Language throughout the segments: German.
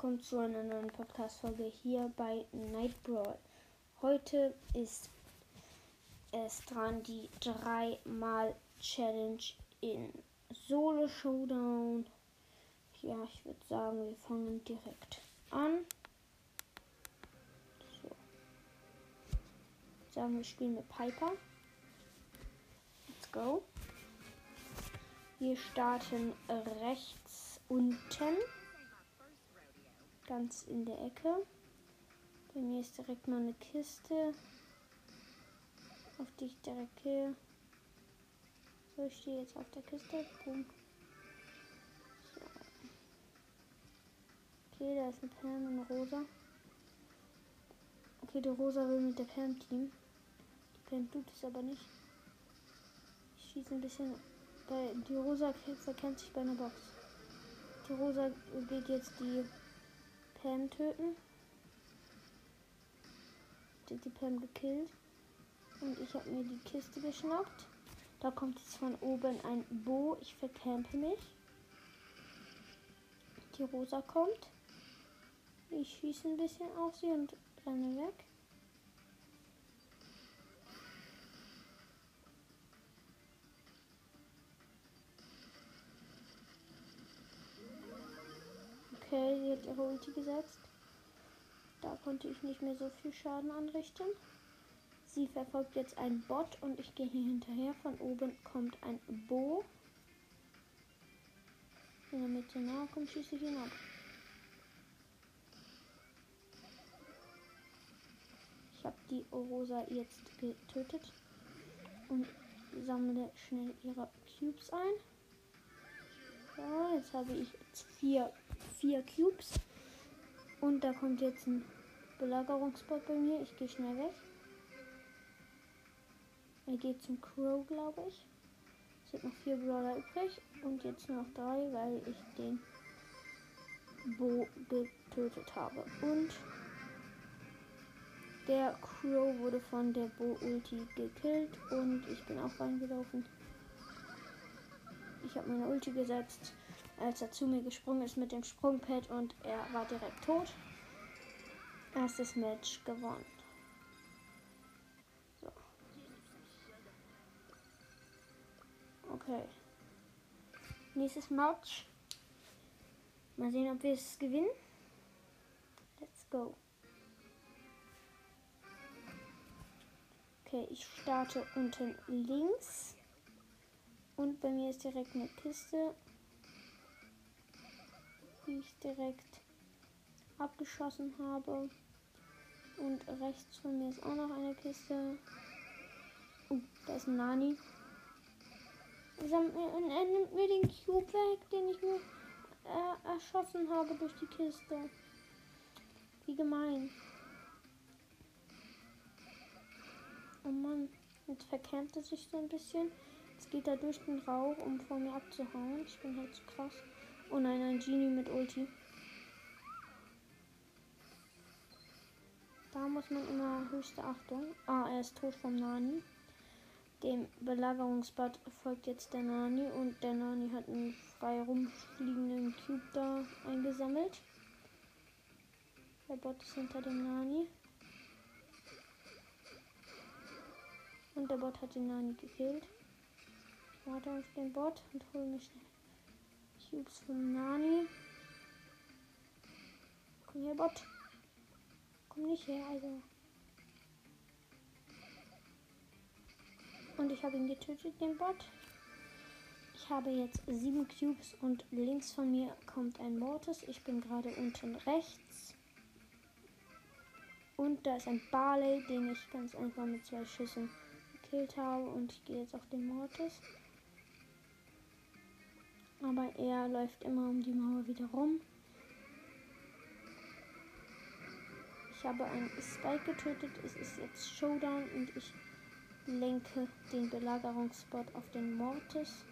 willkommen zu einer neuen Podcast-Folge hier bei Night Brawl. Heute ist es dran, die 3-mal-Challenge in Solo Showdown. Ja, ich würde sagen, wir fangen direkt an. So. Sagen wir spielen mit Piper. Let's go. Wir starten rechts unten ganz in der Ecke. Bei mir ist direkt mal eine Kiste, auf die ich direkt gehe. So, ich stehe jetzt auf der Kiste. Boom. So. Okay, da ist eine Pam und eine Rosa. Okay, die Rosa will mit der Pam team. Die Pam tut es aber nicht. Ich schieße ein bisschen. Bei, die Rosa verkennt sich bei einer Box. Die Rosa geht jetzt die Pam töten. Die, die Pam gekillt. Und ich habe mir die Kiste geschnappt. Da kommt jetzt von oben ein Bo. Ich vercampe mich. Die Rosa kommt. Ich schieße ein bisschen auf sie und renne weg. Ihre Ulti gesetzt. Da konnte ich nicht mehr so viel Schaden anrichten. Sie verfolgt jetzt einen Bot und ich gehe hier hinterher. Von oben kommt ein Bo. In der Mitte nahe kommt, schieße ich ihn ab. Ich habe die Rosa jetzt getötet und sammle schnell ihre Cubes ein. So, jetzt habe ich vier vier Cubes. Und da kommt jetzt ein Belagerungsbot bei mir. Ich gehe schnell weg. Er geht zum Crow, glaube ich. Es sind noch vier Brawler übrig. Und jetzt nur noch drei, weil ich den Bo getötet habe. Und der Crow wurde von der Bo-Ulti gekillt. Und ich bin auch reingelaufen. Ich habe meine Ulti gesetzt als er zu mir gesprungen ist mit dem Sprungpad und er war direkt tot. Erstes Match gewonnen. So. Okay. Nächstes Match. Mal sehen, ob wir es gewinnen. Let's go. Okay, ich starte unten links. Und bei mir ist direkt eine Kiste die ich direkt abgeschossen habe. Und rechts von mir ist auch noch eine Kiste. Uh, da ist ein Nani. Er nimmt mir den Cube weg, den ich mir äh, erschossen habe durch die Kiste. Wie gemein. Oh Mann, jetzt verkämmt er sich so ein bisschen. Jetzt geht er durch den Rauch, um vor mir abzuhauen. Ich bin halt zu krass. Oh nein, ein Genie mit Ulti. Da muss man immer höchste Achtung. Ah, er ist tot vom Nani. Dem Belagerungsbad folgt jetzt der Nani und der Nani hat einen frei rumfliegenden Cube da eingesammelt. Der Bot ist hinter dem Nani. Und der Bot hat den Nani gekillt. Ich warte auf den Bot und hole mich schnell Cubes von Nani. Komm her, Bot. Komm nicht her, also. Und ich habe ihn getötet, den Bot. Ich habe jetzt sieben Cubes und links von mir kommt ein Mortis. Ich bin gerade unten rechts. Und da ist ein Barley, den ich ganz einfach mit zwei Schüssen gekillt habe. Und ich gehe jetzt auf den Mortis. Aber er läuft immer um die Mauer wieder rum. Ich habe einen Spike getötet. Es ist jetzt Showdown und ich lenke den Belagerungsspot auf den Mortis.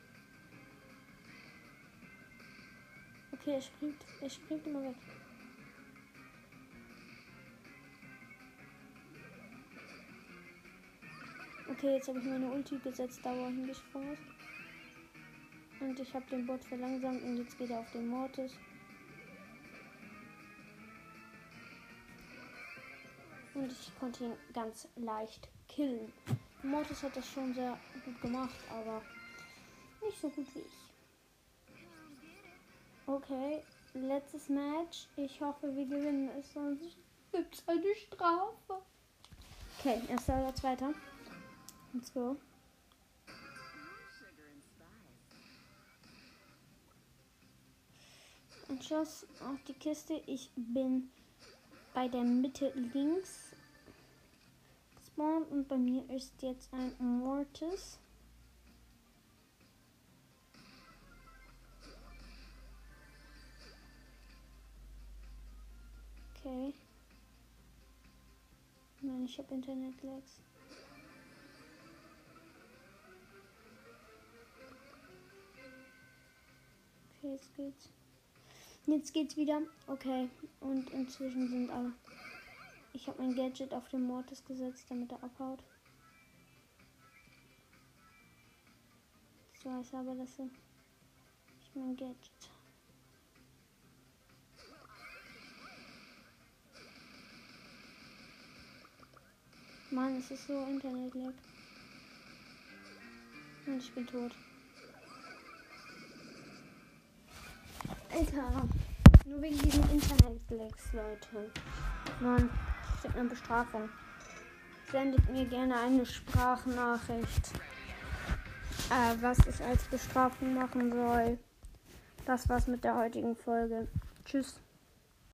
Okay, er springt. Er springt immer weg. Okay, jetzt habe ich meine Ulti gesetzt, da wo er hingesprungen ist. Und ich habe den Bot verlangsamt und jetzt geht er auf den Mortis. Und ich konnte ihn ganz leicht killen. Mortis hat das schon sehr gut gemacht, aber nicht so gut wie ich. Okay, letztes Match. Ich hoffe, wir gewinnen es, sonst gibt es eine Strafe. Okay, erster oder zweiter. Let's go. Ein auf die Kiste. Ich bin bei der Mitte links gespawnt und bei mir ist jetzt ein Mortis. Okay. Nein, ich habe Internet-Lags. Okay, jetzt geht's. Jetzt geht's wieder. Okay. Und inzwischen sind alle. Ich habe mein Gadget auf den Mortis gesetzt, damit er abhaut. Ich weiß aber, dass er. Ich mein Gadget. Mann, es ist so Internet-Lag. Und ich bin tot. Alter. Nur wegen diesen Internet-Lags, Leute. Mann, ich krieg eine Bestrafung. Sendet mir gerne eine Sprachnachricht. Äh, was ich als Bestrafung machen soll. Das war's mit der heutigen Folge. Tschüss.